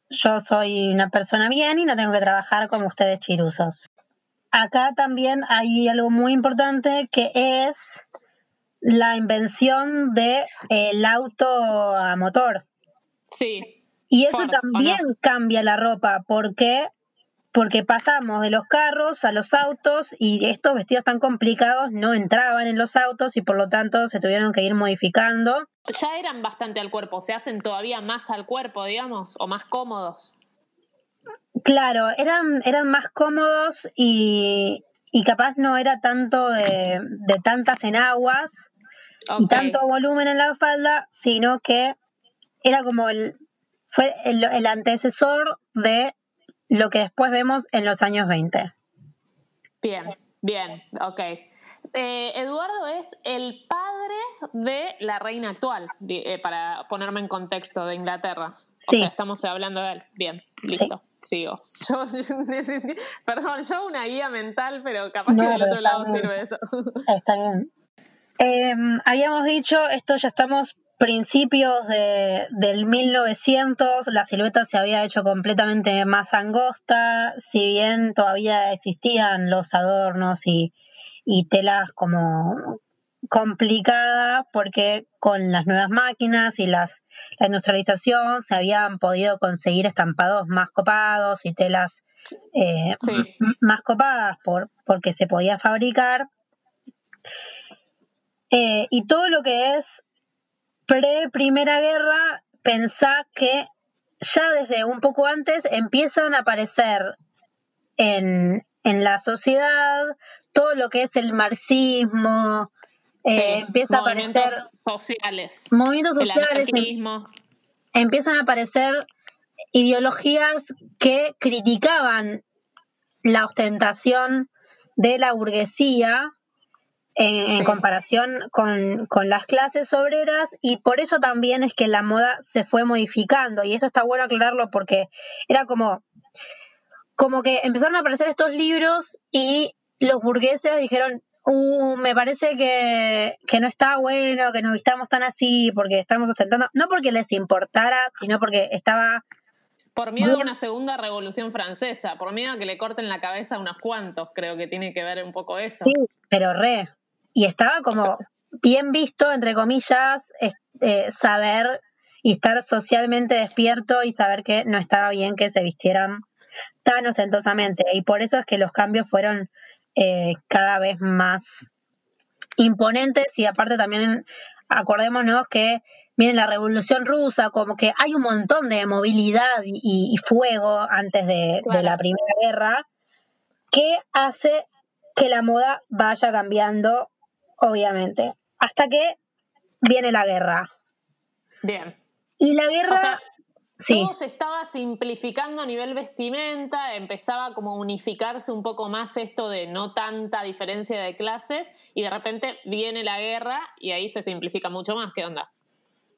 yo soy una persona bien y no tengo que trabajar como ustedes chirusos. Acá también hay algo muy importante que es la invención del auto a motor. Sí, Y eso Ford, ¿o también cambia la ropa porque porque pasamos de los carros a los autos y estos vestidos tan complicados no entraban en los autos y por lo tanto se tuvieron que ir modificando. ya eran bastante al cuerpo, se hacen todavía más al cuerpo, digamos, o más cómodos. Claro, eran, eran más cómodos y, y capaz no era tanto de, de tantas enaguas y tanto volumen en la falda, sino que era como el, fue el, el antecesor de lo que después vemos en los años 20. Bien, bien, ok. Eh, Eduardo es el padre de la reina actual, eh, para ponerme en contexto de Inglaterra. Sí. O sea, estamos hablando de él. Bien, listo, sigo. *laughs* Yo, perdón, yo una guía mental, pero capaz No, que del otro lado bien. sirve eso. Está bien. Em, habíamos dicho, esto ya estamos principios de, del 1900, la silueta se había hecho completamente más angosta, si bien todavía existían los adornos y, y telas como complicada porque con las nuevas máquinas y las, la industrialización se habían podido conseguir estampados más copados y telas eh, Sí. más copadas por, porque se podía fabricar. Eh, y todo lo que es pre-primera guerra, pensá que ya desde un poco antes empiezan a aparecer en, en la sociedad todo lo que es el marxismo, eh, Sí, empieza a movimientos aparecer sociales. movimientos El sociales, em- anarquismo. empiezan a aparecer ideologías que criticaban la ostentación de la burguesía en, comparación con, con las clases obreras y por eso también es que la moda se fue modificando y eso está bueno aclararlo porque era como como que empezaron a aparecer estos libros y los burgueses dijeron uh, me parece que, que no está bueno que nos vistamos tan así porque estamos ostentando no porque les importara sino porque estaba Por miedo a una segunda revolución francesa, por miedo a que le corten la cabeza a unos cuantos, creo que tiene que ver un poco eso. Sí, pero re. Y estaba como bien visto, entre comillas, eh, saber y estar socialmente despierto y saber que no estaba bien que se vistieran tan ostentosamente. Y por eso es que los cambios fueron eh, cada vez más imponentes. Y aparte también acordémonos que viene la revolución rusa, como que hay un montón de movilidad y, y fuego antes de, de la Primera Guerra que hace que la moda vaya cambiando, obviamente, hasta que viene la guerra. Bien. Y la guerra, O sea, sí, todo se estaba simplificando a nivel vestimenta, empezaba como a unificarse un poco más esto de no tanta diferencia de clases y de repente viene la guerra y ahí se simplifica mucho más. ¿Qué onda?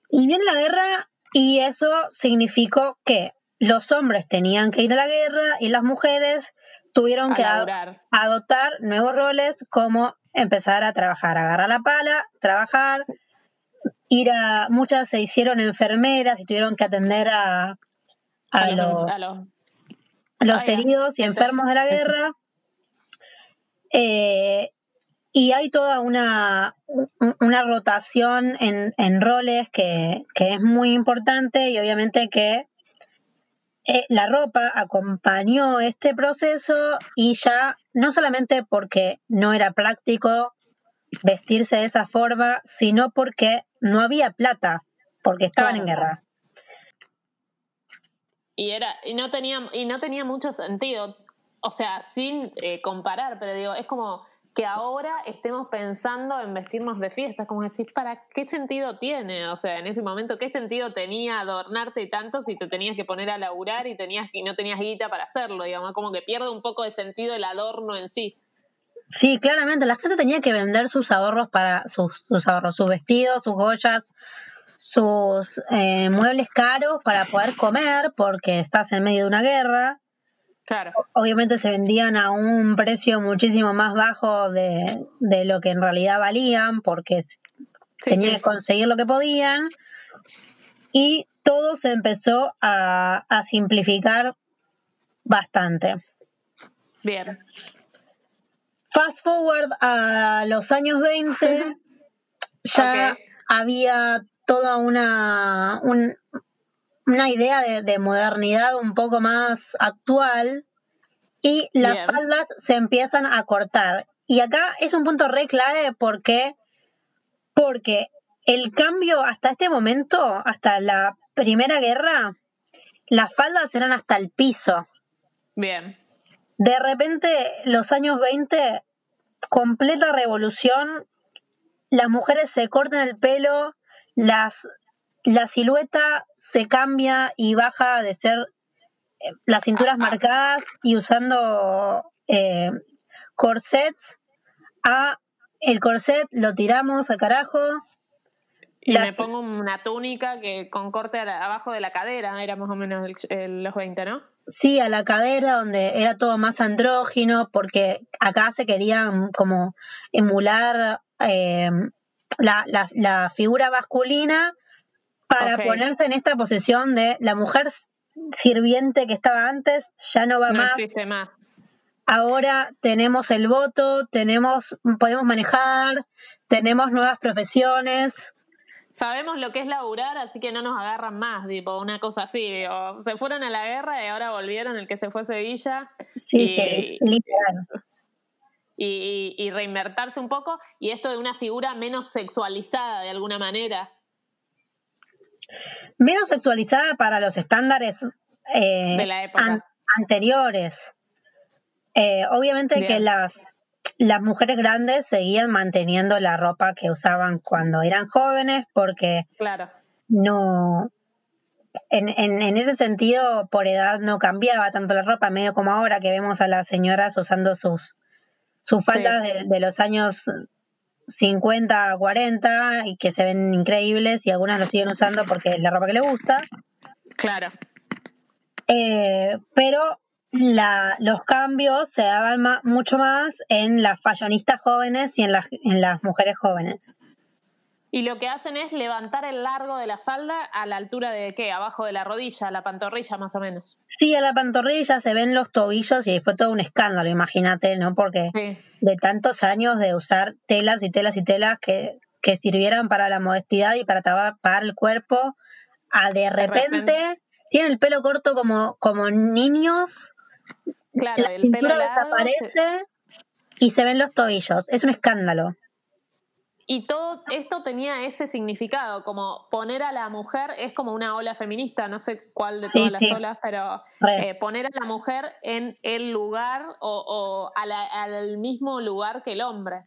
y viene la guerra y eso significó que los hombres tenían que ir a la guerra y las mujeres tuvieron que laburar. adoptar nuevos roles como empezar a trabajar, agarrar la pala, trabajar, ir a, muchas se hicieron enfermeras y tuvieron que atender a, a, A los, a los- los Ah, heridos y enfermos de la guerra. Eh, y hay toda una, un- una rotación en, en roles que, que es muy importante y obviamente que eh, la ropa acompañó este proceso y ya no solamente porque no era práctico vestirse de esa forma, sino porque no había plata, porque estaban en guerra. y era y no tenía y no tenía mucho sentido o sea sin eh, comparar pero digo es como que ahora estemos pensando en vestirnos de fiesta es como decir para qué sentido tiene o sea en ese momento qué sentido tenía adornarte tanto si te tenías que poner a laburar y tenías y no tenías guita para hacerlo digamos como que pierde un poco de sentido el adorno en sí. Sí, claramente, la gente tenía que vender sus ahorros para sus, sus ahorros, sus vestidos, sus joyas, sus eh, muebles caros para poder comer, porque estás en medio de una guerra. Claro Obviamente se vendían a un precio muchísimo más bajo de, de lo que en realidad valían, porque Sí, tenían sí. que conseguir lo que podían. Y todo se empezó a, a simplificar bastante. bien Fast forward a los años 20, *laughs* ya había toda una, un- una idea de, de modernidad un poco más actual y las Bien. faldas se empiezan a cortar. Y acá es un punto re clave porque, porque el cambio hasta este momento, hasta la Primera Guerra, las faldas eran hasta el piso. bien De repente, los años 20, completa revolución, las mujeres se cortan el pelo, las, la silueta se cambia y baja de ser eh, las cinturas marcadas y usando eh, corsets a el corset lo tiramos al carajo. y Las- me pongo una túnica que con corte a la- abajo de la cadera era más o menos el- el- los 20 ¿no? Sí, a la cadera, donde era todo más andrógino, porque acá se querían como emular eh, la, la, la figura masculina para ponerse en esta posición de la mujer sirviente que estaba antes, ya no va No más. existe más. Ahora tenemos el voto, tenemos, podemos manejar, tenemos nuevas profesiones. Sabemos lo que es laburar, así que no nos agarran más, tipo, una cosa así. digo, se fueron a la guerra y ahora volvieron, el que se fue a Sevilla, Sí, Y- sí, literal. y, y- y reinvertirse un poco. Y esto de una figura menos sexualizada de alguna manera. Menos sexualizada para los estándares eh, De la época. an- anteriores. Eh, obviamente Bien. que las, las mujeres grandes seguían manteniendo la ropa que usaban cuando eran jóvenes porque Claro, no en, en, en ese sentido por edad no cambiaba tanto la ropa medio como ahora que vemos a las señoras usando sus sus faldas de, de los años 50 40 y que se ven increíbles y algunas lo siguen usando porque es la ropa que les gusta claro. Eh, pero la, los cambios se daban ma- mucho más en las fashionistas jóvenes y en las, en las mujeres jóvenes. Y lo que hacen es levantar el largo de la falda a la altura de qué? Abajo de la rodilla, la pantorrilla más o menos. Sí, a la pantorrilla se ven los tobillos y fue todo un escándalo, imagínate, ¿no? Porque Sí. de tantos años de usar telas y telas y telas que, que sirvieran para la modestidad y para tapar el cuerpo, a de repente, repente. tienen el pelo corto como, como niños, Claro, la el pelo desaparece y se ven los tobillos. Es un escándalo. Y todo esto tenía ese significado, como poner a la mujer, es como una ola feminista, no sé cuál de Sí, todas las sí. olas, pero eh, poner a la mujer en el lugar o, o a la- al mismo lugar que el hombre.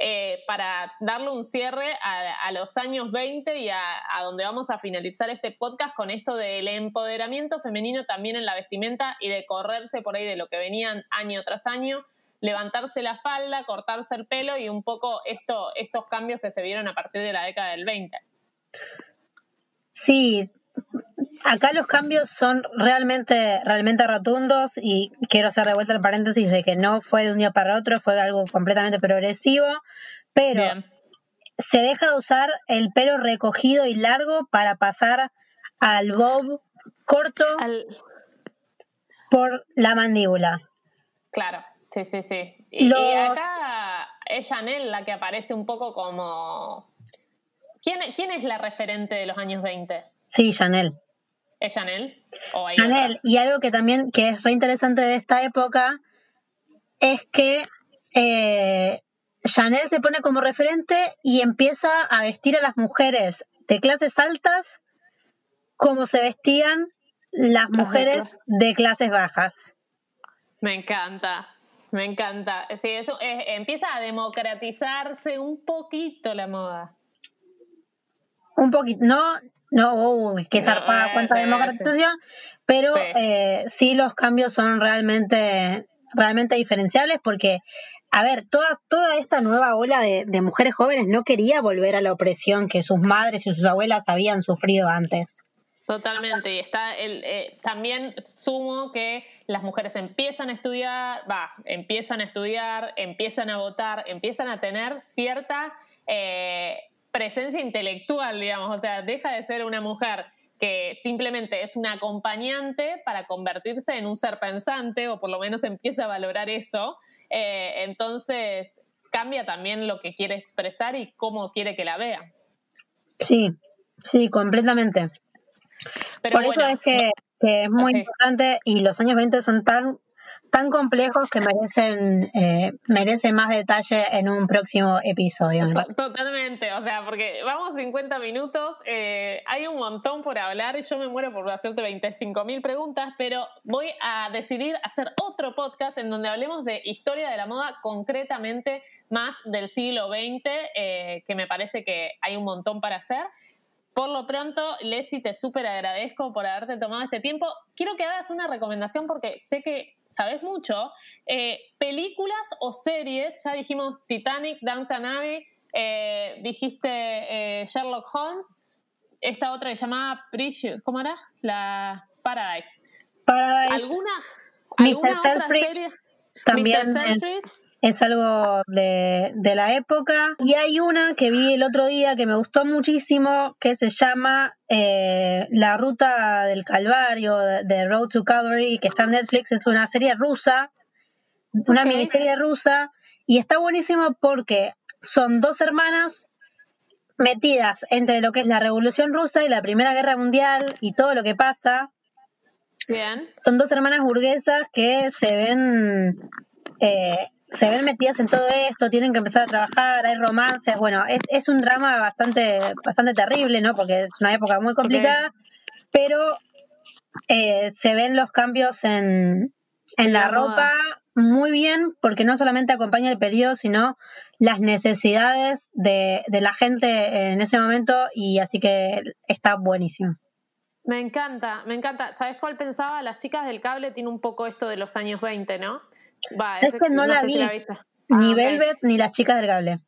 Eh, para darle un cierre a, a los años 20 y a, a donde vamos a finalizar este podcast con esto del empoderamiento femenino también en la vestimenta y de correrse por ahí de lo que venían año tras año, levantarse la falda, cortarse el pelo y un poco esto, estos cambios que se vieron a partir de la década del 20. Sí, acá los cambios son realmente, realmente rotundos y quiero hacer de vuelta el paréntesis de que no fue de un día para otro, fue algo completamente progresivo, pero Bien. se deja de usar el pelo recogido y largo para pasar al bob corto Al- por la mandíbula. Claro, sí, sí, sí. Y, acá es Chanel la que aparece un poco como... ¿Quién, ¿Quién es la referente de los años 20? Sí, Chanel. ¿Es Chanel? ¿O hay Chanel, otra? y algo que también que es re interesante de esta época es que eh, Chanel se pone como referente y empieza a vestir a las mujeres de clases altas como se vestían las mujeres de clases bajas. Me encanta, me encanta. Sí, eso empieza a democratizarse un poquito la moda. Un poquito, no, no, uy, qué No, zarpada eh, cuánta sí, democratización, pero Sí. eh, sí los cambios son realmente, realmente diferenciables porque, a ver, toda, toda esta nueva ola de, de mujeres jóvenes no quería volver a la opresión que sus madres y sus abuelas habían sufrido antes. Totalmente, y está el, eh, también sumo que las mujeres empiezan a estudiar, va, empiezan a estudiar, empiezan a votar, empiezan a tener cierta eh, presencia intelectual, digamos, o sea, deja de ser una mujer que simplemente es una acompañante para convertirse en un ser pensante, o por lo menos empieza a valorar eso, Eh, entonces cambia también lo que quiere expresar y cómo quiere que la vean. Sí, sí, completamente. Pero Por bueno, eso es que, que es muy sí. importante y los años 20 son tan tan complejos que merecen eh, merecen más detalle en un próximo episodio. me To- Totalmente, o sea, porque vamos 50 minutos, eh, hay un montón por hablar y yo me muero por hacerte 25 mil preguntas, pero voy a decidir hacer otro podcast en donde hablemos de historia de la moda, concretamente más del siglo XX, eh, que me parece que hay un montón para hacer. Por lo pronto, Leslie, te súper agradezco por haberte tomado este tiempo. Quiero que hagas una recomendación porque sé que sabes mucho. Eh, películas o series, ya dijimos Titanic, Downton Abbey, eh, dijiste eh, Sherlock Holmes, esta otra que llamaba Precious, ¿cómo era? La Paradise. Paradise ¿Alguna, alguna otra Selfridge serie? también Mr. Selfridge, es algo de, de, la época. Y hay una que vi el otro día que me gustó muchísimo, que se llama eh, La Ruta del Calvario, de, Road to Calvary, que está en Netflix. Es una serie rusa, una miniserie rusa, y está buenísimo porque son dos hermanas metidas entre lo que es la Revolución Rusa y la Primera Guerra Mundial y todo lo que pasa. Bien. Son dos hermanas burguesas que se ven eh, se ven metidas en todo esto, tienen que empezar a trabajar, hay romances, bueno, es, es un drama bastante, bastante terrible, ¿no? Porque es una época muy complicada, pero eh, se ven los cambios en, en la, ropa muy bien, porque no solamente acompaña el periodo, sino las necesidades de, de la gente en ese momento, y así que está buenísimo. Me encanta, me encanta. ¿Sabes cuál pensaba? Las chicas del cable tienen un poco esto de los años 20, ¿no? Es que no, la vi. ni ah, Velvet ni las chicas del cable.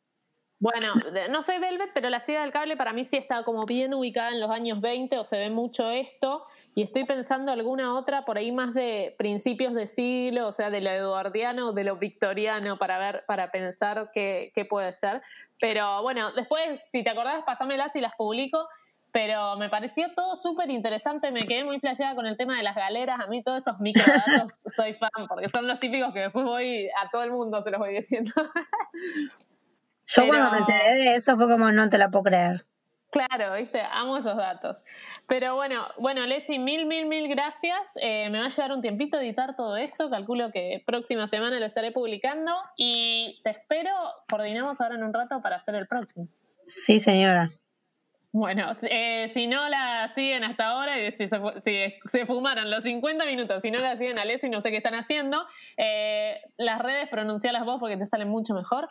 Bueno, no soy Velvet, pero las chicas del cable para mí sí está como bien ubicada en los años 20 o se ve mucho esto y estoy pensando alguna otra por ahí más de principios de siglo, o sea, de lo eduardiano o de lo victoriano para ver, para pensar qué, qué puede ser. Pero bueno, después, si te acordás, pasámelas y las publico. Pero me pareció todo súper interesante, me quedé muy flasheada con el tema de las galeras, a mí todos esos microdatos *laughs* soy fan, porque son los típicos que después voy a todo el mundo, se los voy diciendo. Yo cuando me enteré de eso fue como no te la puedo creer. Claro, viste, amo esos datos. Pero bueno, bueno, Leslie, mil, mil, mil gracias. Eh, me va a llevar un tiempito editar todo esto. Calculo que próxima semana lo estaré publicando. Y te espero, coordinamos ahora en un rato para hacer el próximo. Sí, señora. Bueno, eh, si no la siguen hasta ahora, y si se, fumaron los 50 minutos, si no la siguen a Leslie, no sé qué están haciendo, eh, las redes pronuncialas vos porque te salen mucho mejor.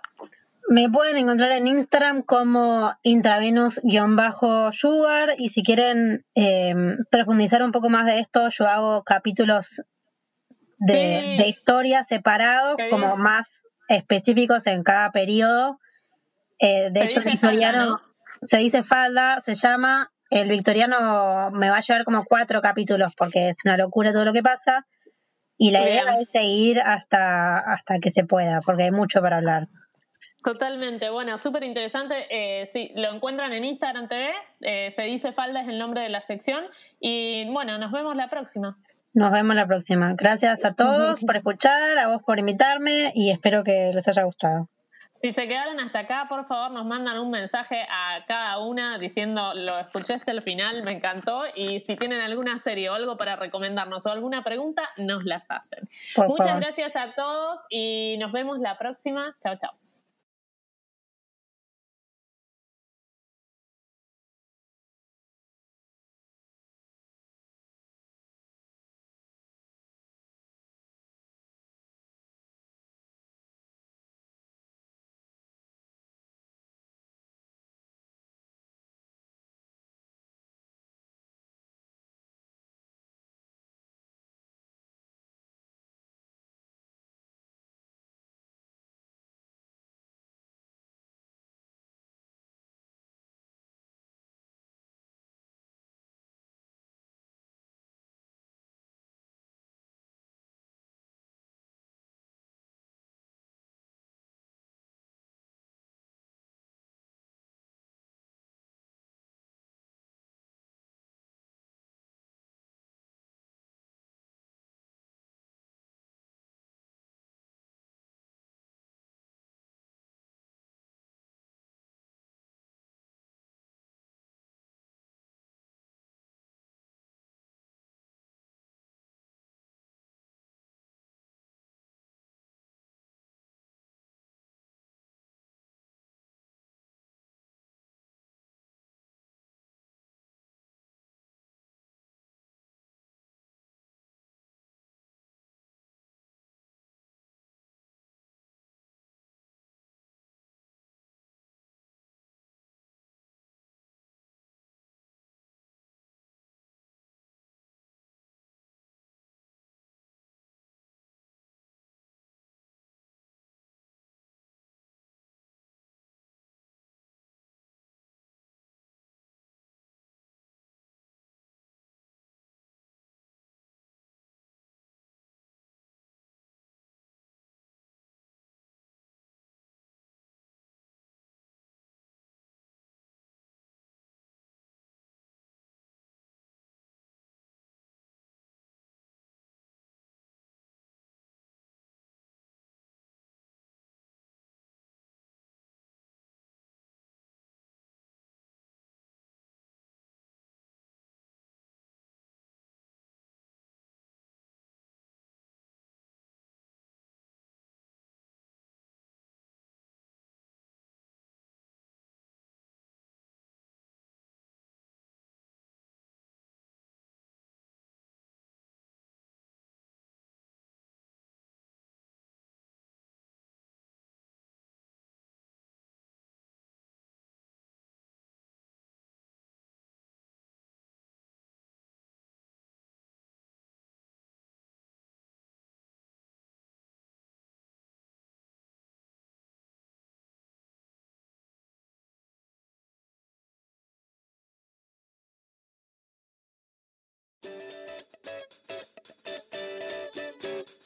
Me pueden encontrar en Instagram como intravenus-sugar y si quieren eh, profundizar un poco más de esto, yo hago capítulos de, historia separados, como más específicos en cada periodo. de hecho, el historiano se dice falda, se llama. El victoriano me va a llevar como cuatro capítulos porque es una locura todo lo que pasa. Y la idea es seguir hasta, hasta que se pueda, porque hay mucho para hablar. Totalmente, bueno, súper interesante. Eh, sí, lo encuentran en Instagram TV, eh, se dice Falda es el nombre de la sección. Y bueno, nos vemos la próxima. Nos vemos la próxima. Gracias a todos por escuchar, a vos por invitarme y espero que les haya gustado. Si se quedaron hasta acá, por favor nos mandan un mensaje a cada una diciendo lo escuché hasta el final, me encantó y si tienen alguna serie o algo para recomendarnos o alguna pregunta, nos las hacen. Muchas gracias a todos y nos vemos la próxima. Chao, chao.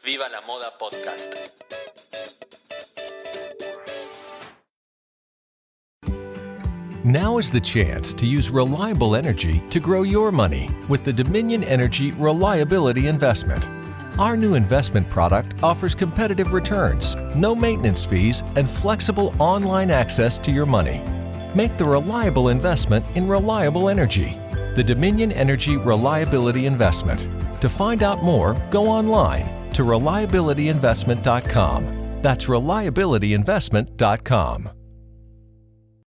Viva la Moda Podcast. Now is the chance to use reliable energy to grow your money with the Dominion Energy Reliability Investment. Our new investment product offers competitive returns, no maintenance fees, and flexible online access to your money. Make the reliable investment in reliable energy. The Dominion Energy Reliability Investment. To find out more, go online to reliabilityinvestment.com. That's reliabilityinvestment.com.